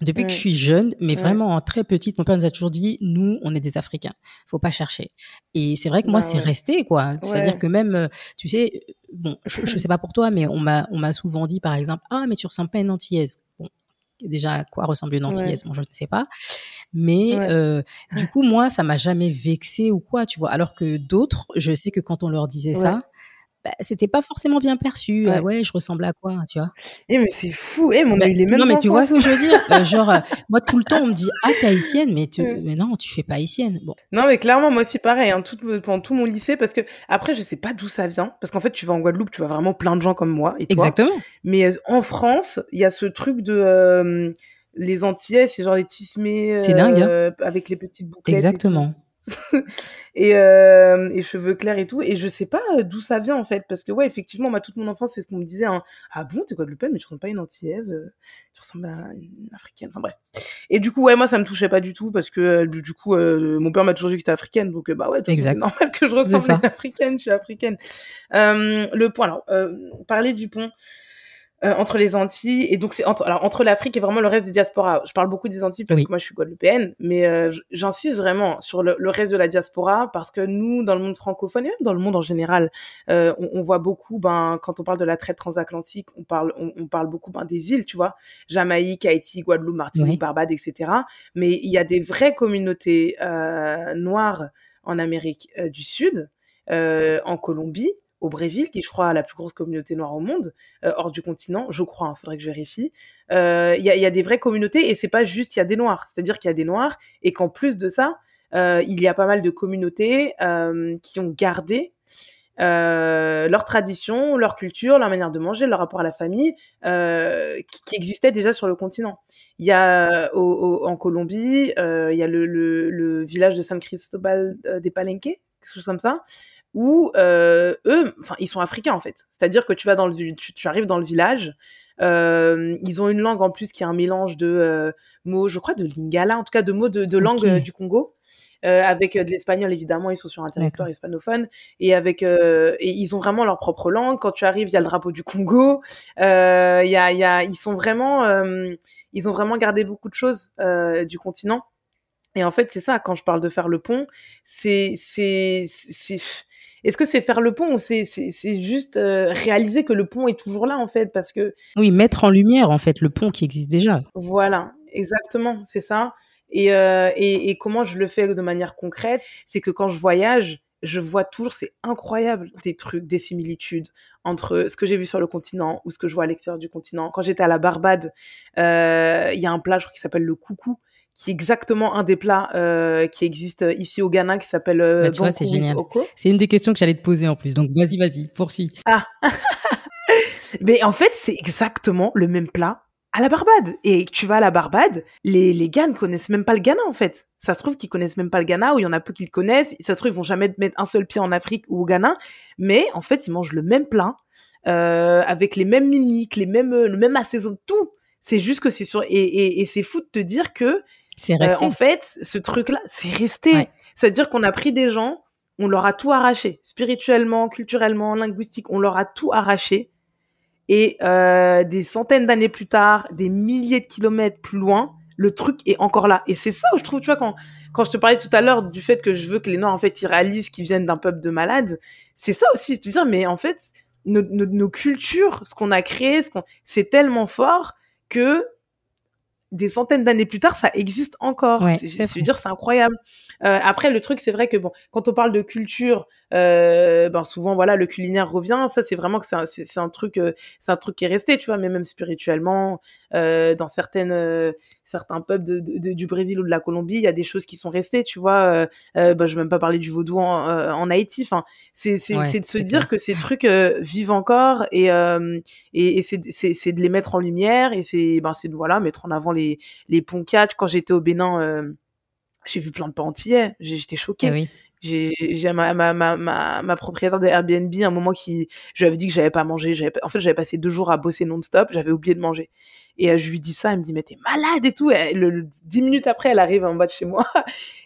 Depuis que je suis jeune, mais vraiment en très petite, mon père nous a toujours dit, nous, on est des Africains. Faut pas chercher. Et c'est vrai que moi, bah c'est resté, quoi. C'est-à-dire que même, euh, tu sais, bon, je, je sais pas pour toi, mais on m'a, on m'a souvent dit, par exemple, ah, mais tu ressembles pas à une antillaise. Bon, déjà à quoi ressemble une antillaise? Bon, je ne sais pas. Mais euh, du coup, moi, ça m'a jamais vexé ou quoi, tu vois. Alors que d'autres, je sais que quand on leur disait ça, bah, c'était pas forcément bien perçu. Ouais. Ah ouais, je ressemble à quoi, tu vois? Eh mais c'est fou. Eh, mais on a bah, eu les mêmes. Non, mais tu vois ce que je veux dire? euh, Genre, euh, moi tout le temps on me dit ah t'es haïtienne, mais tu... mais non, tu fais pas haïtienne. Bon. Non, mais clairement moi aussi pareil. Hein, tout, pendant tout mon lycée, parce que après je sais pas d'où ça vient, parce qu'en fait tu vas en Guadeloupe, tu vois vraiment plein de gens comme moi et toi. Exactement. Mais euh, en France, il y a ce truc de euh, les Antillais, c'est genre les tismés. c'est dingue. Hein avec les petites bouclettes. Exactement. et, euh, et, cheveux clairs et tout. Et je sais pas euh, d'où ça vient en fait, parce que ouais, effectivement, toute mon enfance, c'est ce qu'on me disait. Hein. Ah bon, t'es Guadeloupéenne, mais tu ressembles pas à une Antillaise, euh, tu ressembles à une Africaine. Enfin bref. Et du coup, ouais, moi ça me touchait pas du tout parce que euh, du coup, mon père m'a toujours dit que j'étais africaine, donc bah ouais, c'est normal que je ressemble à une africaine, je suis africaine. le point, alors, parler du pont. Euh, entre les Antilles et donc c'est entre alors entre l'Afrique et vraiment le reste des diasporas. Je parle beaucoup des Antilles parce que moi je suis guadeloupéenne, mais euh, j'insiste vraiment sur le, le, reste de la diaspora parce que nous dans le monde francophone et même dans le monde en général, euh, on, on, voit beaucoup ben quand on parle de la traite transatlantique, on parle on, on parle beaucoup ben des îles, tu vois, Jamaïque, Haïti, Guadeloupe, Martinique, oui. Barbade, etc. Mais il y a des vraies communautés euh, noires en Amérique euh, du Sud, en Colombie au Brésil, qui je crois a la plus grosse communauté noire au monde, euh, hors du continent, je crois, il hein, faudrait que je vérifie. Il euh, y, a, y, a, des vraies communautés et c'est pas juste il y a des noirs, c'est-à-dire qu'il y a des noirs et qu'en plus de ça, euh, il y a pas mal de communautés qui ont gardé leur tradition, leur culture, leur manière de manger, leur rapport à la famille, qui, qui existait déjà sur le continent. Il y a au, au, en Colombie, il y a le, village de San Cristobal des Palenques, quelque chose comme ça, où euh, eux, enfin, ils sont africains en fait. C'est-à-dire que tu vas dans le, tu, tu arrives dans le village, euh, ils ont une langue en plus qui est un mélange de euh, mots, je crois, de lingala, en tout cas de mots de, de langue okay. du Congo. Avec de l'espagnol évidemment ils sont sur un territoire hispanophone et avec et ils ont vraiment leur propre langue quand tu arrives il y a le drapeau du Congo il y a il y a ils sont vraiment ils ont vraiment gardé beaucoup de choses du continent et en fait c'est ça quand je parle de faire le pont c'est c'est c'est est-ce que c'est faire le pont ou c'est juste euh, réaliser que le pont est toujours là en fait parce que oui mettre en lumière en fait le pont qui existe déjà. Voilà exactement c'est ça. Et, euh, et, et comment je le fais de manière concrète c'est que quand je voyage je vois toujours c'est incroyable des trucs des similitudes entre ce que j'ai vu sur le continent ou ce que je vois à l'extérieur du continent. Quand j'étais à la Barbade euh, il y a un plat je crois qui s'appelle le coucou qui est exactement un des plats euh, qui existe ici au Ghana, qui s'appelle euh, bah, tu vois, c'est génial. C'est une des questions que j'allais te poser en plus. Donc vas-y, vas-y, poursuis. Ah. Mais en fait, c'est exactement le même plat à la Barbade. Et tu vas à la Barbade, les, les gars ne connaissent même pas le Ghana, en fait. Ça se trouve qu'ils connaissent même pas le Ghana, ou il y en a peu qui le connaissent. Ça se trouve, ils vont jamais mettre un seul pied en Afrique ou au Ghana. Mais en fait, ils mangent le même plat, euh, avec les mêmes mimiques, les mêmes, le même assaison, tout. C'est juste que c'est sur, et, et, et c'est fou de te dire que c'est resté. Euh, en fait, ce truc-là, c'est resté. Ouais. C'est-à-dire qu'on a pris des gens, on leur a tout arraché, spirituellement, culturellement, linguistique, on leur a tout arraché. Et euh, des centaines d'années plus tard, des milliers de kilomètres plus loin, le truc est encore là. Et c'est ça où je trouve, tu vois, quand, quand je te parlais tout à l'heure du fait que je veux que les Noirs, en fait, ils réalisent qu'ils viennent d'un peuple de malades, c'est ça aussi, te dire, mais en fait, nos, nos, nos cultures, ce qu'on a créé, ce qu'on, c'est tellement fort que des centaines d'années plus tard, ça existe encore. Ouais, je veux dire, c'est incroyable. Euh, après, le truc, c'est vrai que bon, quand on parle de culture, euh, ben souvent, voilà, le culinaire revient. Ça, c'est vraiment que c'est un, c'est, un truc, euh, c'est un truc qui est resté, tu vois, mais même spirituellement, euh, dans certaines, euh, certains peuples de, de, du Brésil ou de la Colombie, il y a des choses qui sont restées, tu vois. Euh, euh, bah, je vais même pas parler du vaudou en, euh, en Haïti. Enfin, c'est c'est ouais, c'est de se dire clair. que ces trucs euh, vivent encore et euh, et, et c'est de les mettre en lumière et c'est ben c'est de voilà mettre en avant les les ponts catch. Quand j'étais au Bénin, j'ai vu plein de pas antillais. J'étais choquée. Eh oui J'ai ma, ma, ma, ma, ma propriétaire de Airbnb, un moment qui, je lui avais dit que j'avais pas mangé. En fait, j'avais passé deux jours à bosser non-stop. J'avais oublié de manger. Et euh, je lui dis ça, elle me dit, mais t'es malade et tout. Et le, dix minutes après, elle arrive en bas de chez moi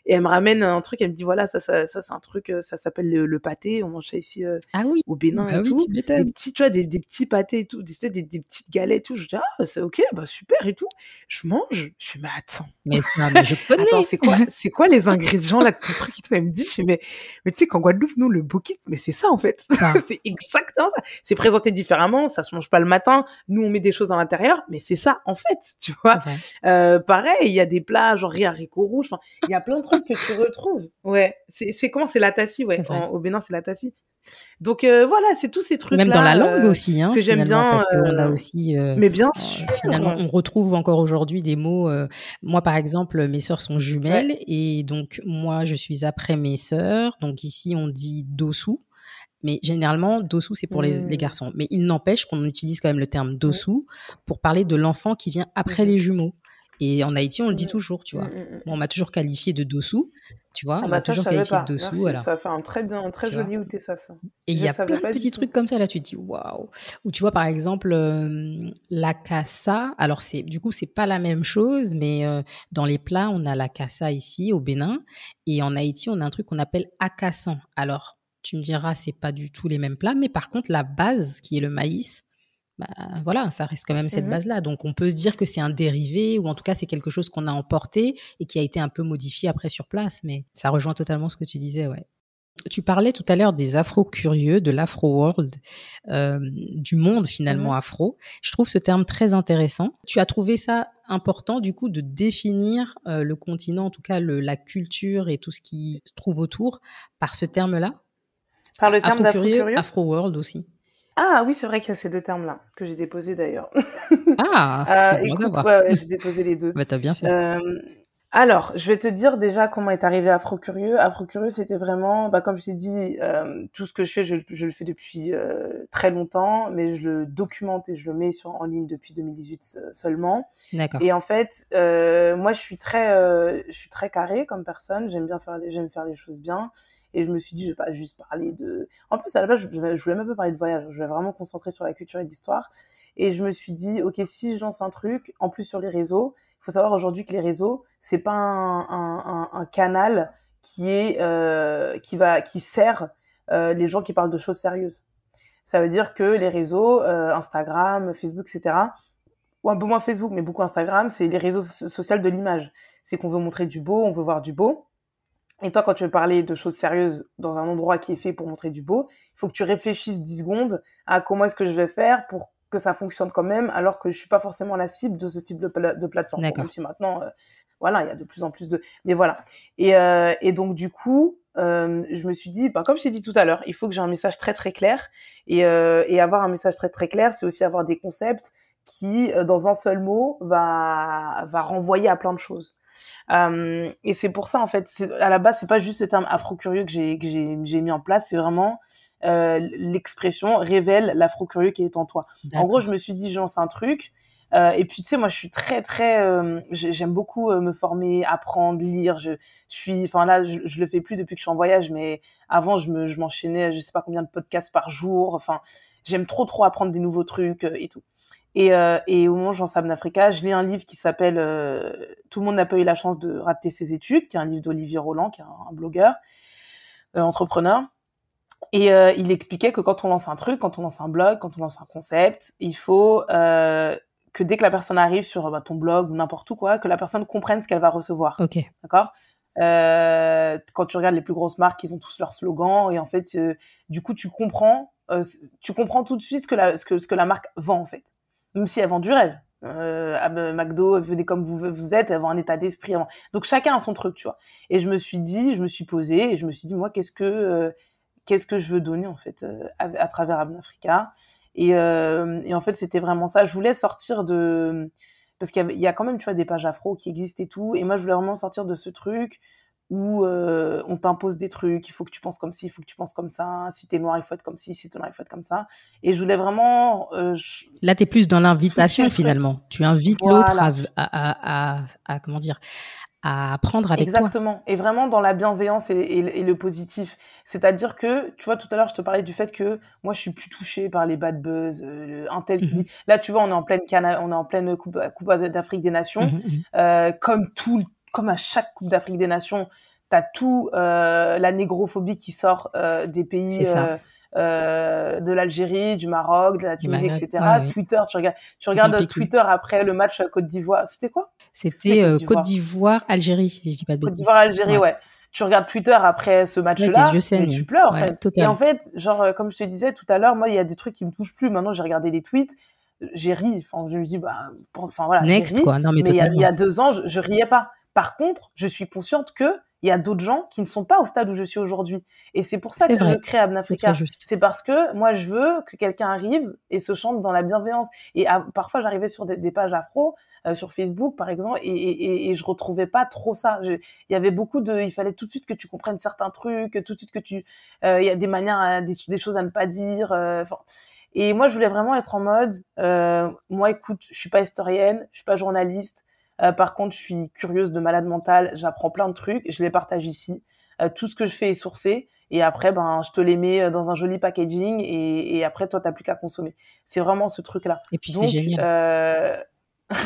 et elle me ramène un truc. Elle me dit, voilà, ça, ça, ça c'est un truc, euh, ça s'appelle le, pâté. On mange ça ici euh, ah oui. au Bénin bah et tout. Des petits, tu vois, des, des, petits pâtés et tout, des, des, des petites galettes et tout. Je dis, ah, c'est ok, bah super et tout. Je mange. Je suis, mais attends. Mais, mais je connais. c'est quoi, c'est quoi les ingrédients là ton truc et tout? Elle me dit, je mais, mais tu sais qu'en Guadeloupe, nous, le bokit, mais c'est ça en fait. Ah. c'est exactement ça. C'est présenté différemment. Ça se mange pas le matin. Nous, on met des choses à l'intérieur, mais c'est ça en fait tu vois? Euh, pareil, il y a des plats genre riz haricots rouges. Enfin, il y a plein de que tu retrouves. Ouais, c'est comment? C'est la tassie, ouais. au Bénin, c'est la tassie. Donc euh, voilà, c'est tous ces trucs. Même dans la langue aussi, hein, que j'aime bien. Parce qu'on a aussi. Euh, mais bien sûr. finalement, on retrouve encore aujourd'hui des mots. moi, par exemple, mes sœurs sont jumelles et donc moi, je suis après mes sœurs. Donc ici, on dit dossou. Mais généralement, dossou, c'est pour les, les, mmh. garçons. Mais il n'empêche qu'on utilise quand même le terme dossou pour parler de l'enfant qui vient après mmh les jumeaux. Et en Haïti, on le dit toujours, tu vois. Mmh, on m'a toujours qualifié de dossou, tu vois. Ah on m'a bah toujours qualifié de dossou. Voilà. Ça fait un très bien, très joli outé ça, ça. Et il y a plein de petits trucs comme ça là. Tu te dis waouh. Ou tu vois par exemple euh, la cassa. Alors c'est du coup c'est pas la même chose, mais euh, dans les plats on a la cassa ici au Bénin et en Haïti on a un truc qu'on appelle acassan. Alors tu me diras, c'est pas du tout les mêmes plats, mais par contre, la base, qui est le maïs, bah, voilà, ça reste quand même cette mmh base-là. Donc, on peut se dire que c'est un dérivé, ou en tout cas, c'est quelque chose qu'on a emporté et qui a été un peu modifié après sur place, mais ça rejoint totalement ce que tu disais, ouais. Tu parlais tout à l'heure des afro-curieux, de l'afro-world, euh, du monde finalement mmh afro. Je trouve ce terme très intéressant. Tu as trouvé ça important du coup de définir euh, le continent, en tout cas le, la culture et tout ce qui se trouve autour par ce terme-là? Par le terme d'afro-curieux? Afro-world aussi. Ah oui, c'est vrai qu'il y a ces deux termes-là que j'ai déposés d'ailleurs. Ah, euh, écoute, ouais, j'ai déposé les deux. bah, t'as bien fait. Euh, alors, je vais te dire déjà comment est arrivé Afro-Curieux. Afro-Curieux, c'était vraiment, bah, comme je t'ai dit, euh, tout ce que je fais, je, je le fais depuis euh, très longtemps, mais je le documente et je le mets sur, en ligne depuis 2018 seulement. D'accord. Et en fait, moi, je suis très, je suis très carré comme personne. J'aime bien faire, j'aime faire les choses bien. Et je me suis dit, je vais pas juste parler de. En plus, à la base, je, voulais même pas parler de voyage. Je vais vraiment concentrer sur la culture et l'histoire. Et je me suis dit, ok, si je lance un truc, en plus sur les réseaux, il faut savoir aujourd'hui que les réseaux, c'est pas un, canal qui est euh, qui va qui sert euh, les gens qui parlent de choses sérieuses. Ça veut dire que les réseaux, euh, Instagram, Facebook, etc. Ou un peu moins Facebook, mais beaucoup Instagram, c'est les réseaux sociaux de l'image. C'est qu'on veut montrer du beau, on veut voir du beau. Et toi, quand tu veux parler de choses sérieuses dans un endroit qui est fait pour montrer du beau, il faut que tu réfléchisses 10 secondes à comment est-ce que je vais faire pour que ça fonctionne quand même, alors que je suis pas forcément la cible de ce type de, de plateforme. Même si maintenant, euh, voilà, il y a de plus en plus de... Mais voilà. Et, euh, et donc, du coup, euh, je me suis dit, bah, comme je t'ai dit tout à l'heure, il faut que j'ai un message très très clair. Et, et avoir un message très très clair, c'est aussi avoir des concepts qui, dans un seul mot, va, va renvoyer à plein de choses. Euh, et c'est pour ça en fait, à la base c'est pas juste ce terme afro-curieux que j'ai que j'ai mis en place, c'est vraiment euh, l'expression révèle l'afro-curieux qui est en toi. En gros, je me suis dit, lance un truc. Euh, et puis tu sais, moi je suis très très, euh, j'aime beaucoup euh, me former, apprendre, lire. Je, je suis, enfin là, je, je, le fais plus depuis que je suis en voyage, mais avant je me, je m'enchaînais, je sais pas combien de podcasts par jour. Enfin, j'aime trop trop apprendre des nouveaux trucs et tout. Et, euh, et au moment où j'en Sabne Africa, je lis un livre qui s'appelle euh, Tout le monde n'a pas eu la chance de rater ses études, qui est un livre d'Olivier Roland, qui est un, un blogueur, euh, entrepreneur. Et il expliquait que quand on lance un truc, quand on lance un blog, quand on lance un concept, il faut que dès que la personne arrive sur bah, ton blog ou n'importe où, quoi, que la personne comprenne ce qu'elle va recevoir. Ok. D'accord? Quand tu regardes les plus grosses marques, ils ont tous leurs slogans et en fait, du coup, tu comprends, tu comprends tout de suite ce que, la, ce, que, ce que la marque vend en fait même si elle vend du rêve. Euh, McDo, venez comme vous, vous êtes, vend un état d'esprit. Donc chacun a son truc, tu vois. Et je me suis dit, je me suis posée et je me suis dit, moi, qu'est-ce que euh, qu'est-ce que je veux donner en fait euh, à, à, travers Abnafrica et, et en fait, c'était vraiment ça. Je voulais sortir de parce qu'il y, a quand même, tu vois, des pages afro qui existent et tout. Et moi, je voulais vraiment sortir de ce truc où euh, on t'impose des trucs, il faut que tu penses comme ci, il faut que tu penses comme ça, si t'es noir, il faut être comme ci, si t'es noir, il faut être comme ça. Et je voulais vraiment... Euh, Là, t'es plus dans l'invitation finalement. Tu invites l'autre à, à, à, comment dire, à apprendre avec toi. Exactement. Et vraiment dans la bienveillance et, et, le positif. C'est-à-dire que, tu vois, tout à l'heure, je te parlais du fait que moi, je suis plus touchée par les bad buzz, euh, un tel qui... Mhm. Là, tu vois, on est en pleine, on est en pleine Coupe, coupe d'Afrique des Nations. Mhm, mhm. euh, comme tout comme à chaque Coupe d'Afrique des Nations, tu as tout euh, la négrophobie qui sort euh, des pays euh, de l'Algérie, du Maroc, de la Tunisie, etc. Twitter, tu regardes, tu regardes Twitter après le match Côte d'Ivoire. C'était quoi? C'était Côte d'Ivoire, Algérie, si je dis pas de Côte d'Ivoire, Algérie, ouais. Tu regardes Twitter après ce match-là, et tu pleures en fait. Et en fait, genre comme je te disais tout à l'heure, moi il y a des trucs qui me touchent plus. Maintenant j'ai regardé les tweets, j'ai ri. Enfin je me dis bah, enfin voilà. Next quoi. Non mais, mais il y, a deux ans, je, je riais pas. Par contre, je suis consciente que il y a d'autres gens qui ne sont pas au stade où je suis aujourd'hui. Et c'est pour ça que je crée Abnafrica. C'est parce que moi, je veux que quelqu'un arrive et se chante dans la bienveillance. Et parfois, j'arrivais sur des, pages afro, euh, sur Facebook, par exemple, et, et, et, je retrouvais pas trop ça. il y avait beaucoup de, il fallait tout de suite que tu comprennes certains trucs, tout de suite que tu, euh, il y a des manières, des, des, choses à ne pas dire. Euh, et moi, je voulais vraiment être en mode, moi, écoute, je suis pas historienne, je suis pas journaliste, euh, par contre, je suis curieuse de malade mentale, j'apprends plein de trucs, je les partage ici. Euh, tout ce que je fais est sourcé. Et après, ben, je te les mets euh, dans un joli packaging et, après, toi, t'as plus qu'à consommer. C'est vraiment ce truc-là. Et puis, c'est génial.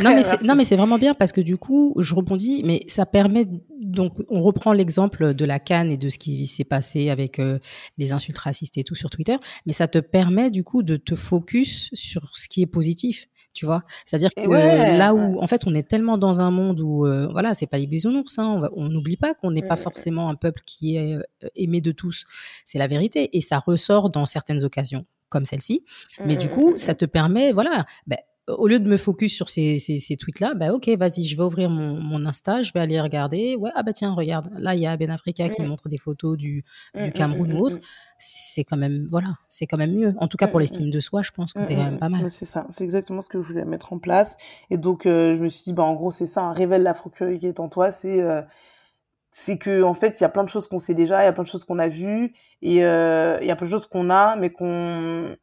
non mais c'est, non mais c'est vraiment bien parce que du coup je rebondis mais ça permet donc on reprend l'exemple de la canne et de ce qui s'est passé avec les insultes racistes et tout sur Twitter mais ça te permet du coup de te focus sur ce qui est positif tu vois? C'est-à-dire que là où en fait on est tellement dans un monde où euh, voilà c'est pas les bisounours hein, on n'oublie pas qu'on n'est pas forcément un peuple qui est euh, aimé de tous. C'est la vérité et ça ressort dans certaines occasions comme celle-ci. Mais du mmh, coup mmh, ça mmh. te permet voilà ben, au lieu de me focus sur ces, ces, tweets-là, bah ok, vas-y, je vais ouvrir mon, mon, Insta, je vais aller regarder. Ouais, ah bah tiens, regarde, là il y a Ben Africa qui montre des photos du, du mmh, mmh, Cameroun ou mmh, autre. C'est quand même, voilà, c'est quand même mieux. En tout cas pour l'estime de soi, je pense que c'est quand même pas mal. C'est ça, c'est exactement ce que je voulais mettre en place. Et donc euh, je me suis dit, bah en gros c'est ça, un révèle l'afro qui est en toi, c'est euh, c'est que en fait il y a plein de choses qu'on sait déjà, il y a plein de choses qu'on a vues et euh, il y a plein de choses qu'on a, mais qu'on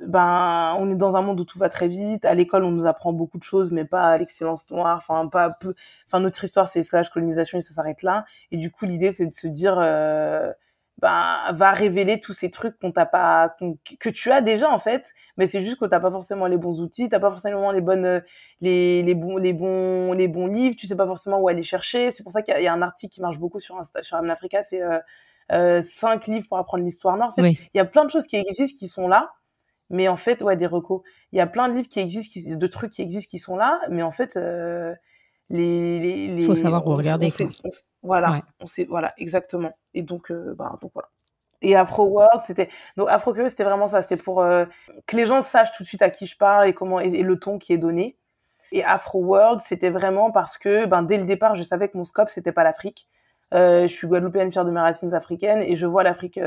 ben on est dans un monde où tout va très vite. À l'école, on nous apprend beaucoup de choses, mais pas à l'excellence noire. Enfin, pas peu. Enfin, notre histoire, c'est esclavage, colonisation, et ça s'arrête là. Et du coup, l'idée, c'est de se dire, euh, ben, va révéler tous ces trucs qu'on t'a pas, que tu as déjà en fait, mais c'est juste que t'as pas forcément les bons outils, t'as pas forcément les bonnes, les, les bons, les bons, les bons livres. Tu sais pas forcément où aller chercher. C'est pour ça qu'il y, a un article qui marche beaucoup sur Insta, sur Africa, c'est euh, euh, cinq livres pour apprendre l'histoire noire. En fait, il y a plein de choses qui existent, qui sont là mais en fait, ouais, des recos. Il y a plein de livres qui existent, de trucs qui existent, qui sont là, mais en fait, euh, les, les, les, faut savoir où regarder. voilà, on sait, voilà, exactement. Et donc, euh, bah, donc voilà. Et Afro World, c'était donc Afro c'était vraiment ça. C'était pour euh, que les gens sachent tout de suite à qui je parle et comment et, le ton qui est donné. Et Afro World, c'était vraiment parce que, ben, dès le départ, je savais que mon scope c'était pas l'Afrique. je suis guadeloupéenne fière de mes racines africaines et je vois l'Afrique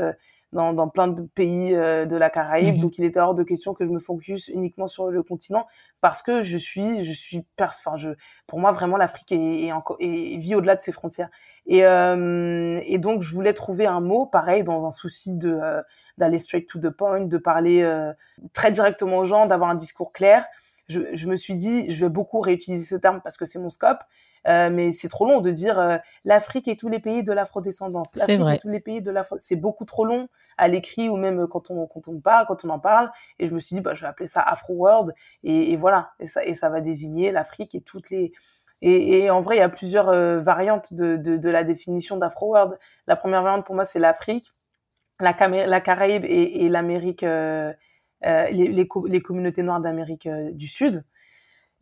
dans, dans plein de pays euh, de la Caraïbe. Mhm. Donc, il était hors de question que je me focus uniquement sur le continent parce que je suis, je suis, enfin, je, pour moi, vraiment, l'Afrique est, est, encore, est, vit au-delà de ses frontières. Et, euh, et donc, je voulais trouver un mot, pareil, dans un souci de euh, d'aller straight to the point, de parler euh, très directement aux gens, d'avoir un discours clair. Je, je, me suis dit, je vais beaucoup réutiliser ce terme parce que c'est mon scope. Euh, mais c'est trop long de dire euh, l'Afrique et tous les pays de l'afrodescendance. C'est vrai. Et tous les pays de l'afro. C'est beaucoup trop long à l'écrit ou même quand on quand on parle, quand on en parle. Et je me suis dit bah je vais appeler ça Afro World et, et voilà. Et ça et ça va désigner l'Afrique et toutes les et, et, en vrai, il y a plusieurs euh, variantes de, de, de, la définition d'Afro World. La première variante pour moi, c'est l'Afrique, la, la Caraïbe et, et l'Amérique, les, les, les, communautés noires d'Amérique du Sud.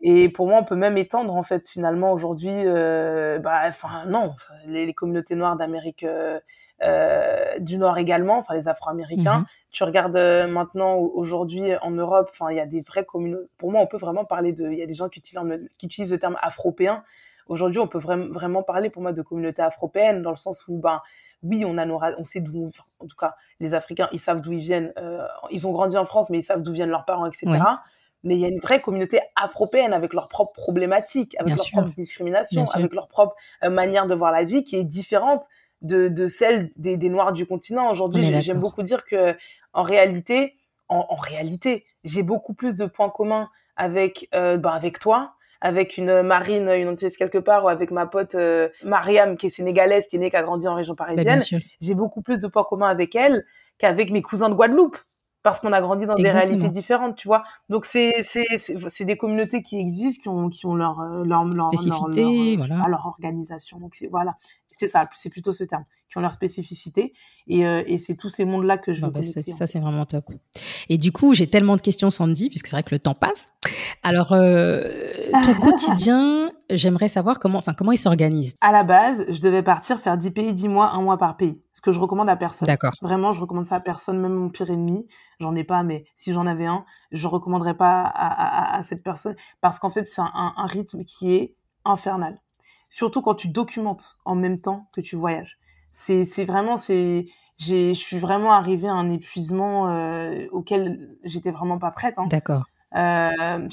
Et pour moi, on peut même étendre en fait finalement aujourd'hui, euh, bah, enfin non, les, les communautés noires d'Amérique euh, euh du Nord également, enfin les Afro-Américains. Mhm. Tu regardes euh, maintenant aujourd'hui en Europe, enfin il y a des vraies communautés. Pour moi, on peut vraiment parler de, il y a des gens qui utilisent, qui utilisent le terme afropéen. Aujourd'hui, on peut vraiment vraiment parler pour moi de communauté afropéenne dans le sens où ben oui, on a nos, on sait d'où, en tout cas, les Africains, ils savent d'où ils viennent. Euh, ils ont grandi en France, mais ils savent d'où viennent leurs parents, etc mais il y a une vraie communauté afropéenne avec leurs propres problématiques, avec leurs propres discriminations, avec leur propre euh, manière de voir la vie qui est différente de, de celle des, des Noirs du continent. Aujourd'hui, j'aime beaucoup dire que en réalité, en, en réalité, j'ai beaucoup plus de points communs avec, euh, bah, avec toi, avec une Marine, une antillaise quelque part, ou avec ma pote euh, Mariam, qui est sénégalaise, qui est née, qui a grandi en région bah, parisienne. J'ai beaucoup plus de points communs avec elle qu'avec mes cousins de Guadeloupe parce qu'on a grandi dans des réalités différentes, tu vois. Donc c'est c'est c'est des communautés qui existent, qui ont qui ont leur euh, leur leur, spécificité, leur, voilà. leur organisation. Donc voilà, c'est ça, c'est plutôt ce terme, qui ont leur spécificité. Et, euh, et c'est tous ces mondes-là que je veux bah, Ça, c'est vraiment top. Et du coup, j'ai tellement de questions, Sandy, puisque c'est vrai que le temps passe. Alors, euh, ton quotidien, j'aimerais savoir comment, enfin, comment il s'organise. À la base, je devais partir faire 10 pays, 10 mois, un mois par pays. Ce que je recommande à personne. D'accord. Vraiment, je recommande ça à personne, même mon pire ennemi. J'en ai pas, mais si j'en avais un, je recommanderais pas à, à, à cette personne parce qu'en fait, c'est un, un rythme qui est infernal surtout quand tu documentes en même temps que tu voyages. C'est vraiment c'est j'ai je suis vraiment arrivée à un épuisement euh, auquel j'étais vraiment pas prête. Hein. D'accord. Euh,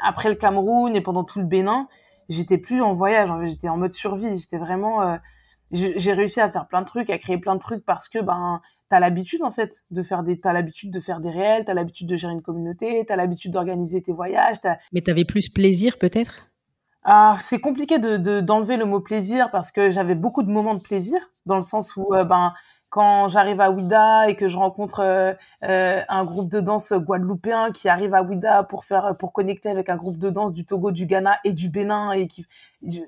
après le Cameroun et pendant tout le Bénin, j'étais plus en voyage. J'étais en mode survie. J'étais vraiment. Euh, j'ai réussi à faire plein de trucs, à créer plein de trucs parce que ben t'as l'habitude en fait de faire des t'as l'habitude de faire des réels, t'as l'habitude de gérer une communauté, t'as l'habitude d'organiser tes voyages. Mais t'avais plus plaisir peut-être? Ah, c'est compliqué de d'enlever le mot plaisir parce que j'avais beaucoup de moments de plaisir dans le sens où euh, ben quand j'arrive à Ouida et que je rencontre euh, euh, un groupe de danse guadeloupéen qui arrive à Ouida pour faire pour connecter avec un groupe de danse du Togo, du Ghana et du Bénin et qui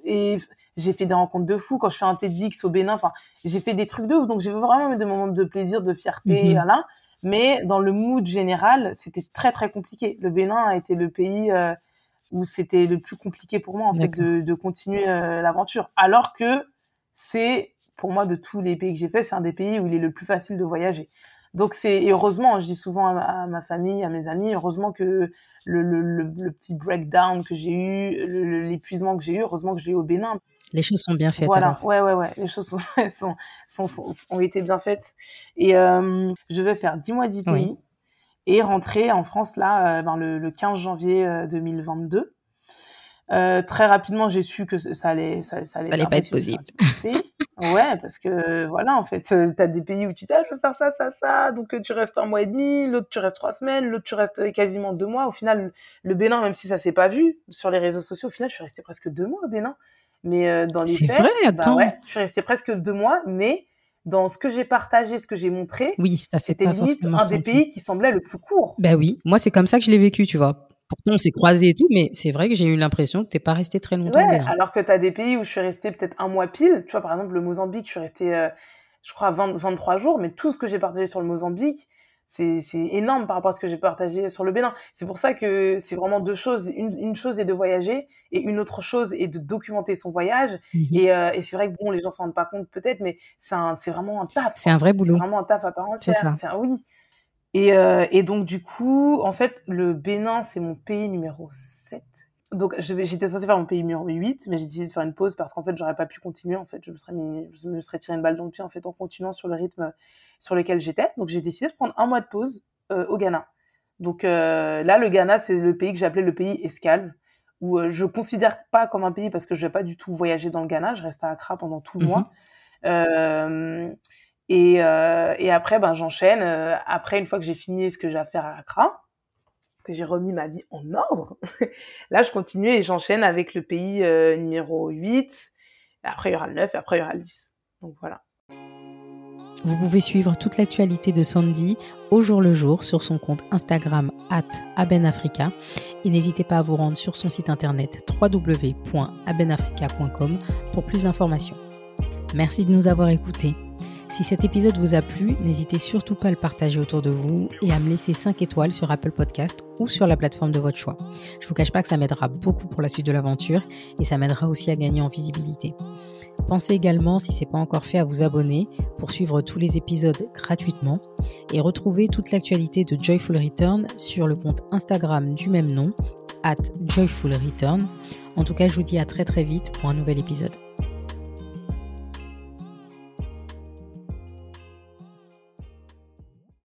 et j'ai fait des rencontres de fous quand je fais un TEDx au Bénin enfin j'ai fait des trucs de ouf. Donc j'ai vraiment des moments de plaisir de fierté mm mais dans le mood général c'était très très compliqué. Le Bénin a été le pays où c'était le plus compliqué pour moi en fait de, de continuer euh, l'aventure. Alors que c'est pour moi de tous les pays que j'ai fait, c'est un des pays où il est le plus facile de voyager. Donc c'est heureusement, je dis souvent à ma, famille, à mes amis, heureusement que le, le, le, petit breakdown que j'ai eu, l'épuisement que j'ai eu, heureusement que j'ai eu au Bénin. Les choses sont bien faites. Voilà, ouais, ouais, ouais, les choses sont, sont, sont, ont été bien faites. Et euh, je vais faire 10 mois, 10 pays et rentrer en France là euh, ben, le, le, 15 janvier 2022. Euh, euh, très rapidement, j'ai su que ça allait, ça, ça allait, ça allait pas être possible. ouais, parce que voilà, en fait, tu as des pays où tu dis, ah, je veux faire ça, ça, ça, donc tu restes un mois et demi, l'autre tu restes trois semaines, l'autre tu restes quasiment deux mois. Au final, le Bénin, même si ça s'est pas vu sur les réseaux sociaux, au final, je suis restée presque deux mois au Bénin. Mais dans les C'est vrai, bah attends. ouais, je suis restée presque deux mois, mais dans ce que j'ai partagé, ce que j'ai montré, oui, ça c'était limite un des pays qui semblait le plus court. Ben oui, moi c'est comme ça que je l'ai vécu, tu vois. Pourtant on s'est croisés et tout, mais c'est vrai que j'ai eu l'impression que t'es pas resté très longtemps. Ouais, alors que tu as des pays où je suis restée peut-être un mois pile. Tu vois, par exemple le Mozambique, je suis restée, euh, je crois, 20, 23 jours, mais tout ce que j'ai partagé sur le Mozambique, c'est énorme par rapport à ce que j'ai partagé sur le Bénin. C'est pour ça que c'est vraiment deux choses. Une, une, chose est de voyager et une autre chose est de documenter son voyage. Mhm. Et, euh, et c'est vrai que bon, les gens s'en rendent pas compte peut-être, mais c'est vraiment un taf. C'est un vrai boulot. C'est vraiment un taf à part entière. C'est ça. oui. Et, euh, et donc du coup, en fait, le Bénin, c'est mon pays numéro 7 donc j'étais censée faire mon pays numéro 8 mais j'ai décidé de faire une pause parce qu'en fait j'aurais pas pu continuer. En fait je me serais mis, je me serais tiré une balle dans le pied en fait en continuant sur le rythme sur lequel j'étais. Donc j'ai décidé de prendre un mois de pause euh, au Ghana. Donc euh, là le Ghana c'est le pays que j'appelais le pays escale où euh, je considère pas comme un pays parce que je vais pas du tout voyager dans le Ghana. Je reste à Accra pendant tout le mois. Mhm. euh, et, euh, et après ben j'enchaîne après une fois que j'ai fini ce que j'ai à faire à Accra que j'ai remis ma vie en ordre, là, je continue et j'enchaîne avec le pays euh, numéro 8. Après, il y aura le 9 et après, il y aura le 10. Donc voilà. Vous pouvez suivre toute l'actualité de Sandy au jour le jour sur son compte Instagram abenafrica et n'hésitez pas à vous rendre sur son site internet www.abenafrica.com pour plus d'informations. Merci de nous avoir écoutés. Si cet épisode vous a plu, n'hésitez surtout pas à le partager autour de vous et à me laisser 5 étoiles sur Apple Podcast ou sur la plateforme de votre choix. Je vous cache pas que ça m'aidera beaucoup pour la suite de l'aventure et ça m'aidera aussi à gagner en visibilité. Pensez également, si ce n'est pas encore fait, à vous abonner pour suivre tous les épisodes gratuitement et retrouver toute l'actualité de Joyful Return sur le compte Instagram du même nom, at Joyful Return. En tout cas, je vous dis à très très vite pour un nouvel épisode.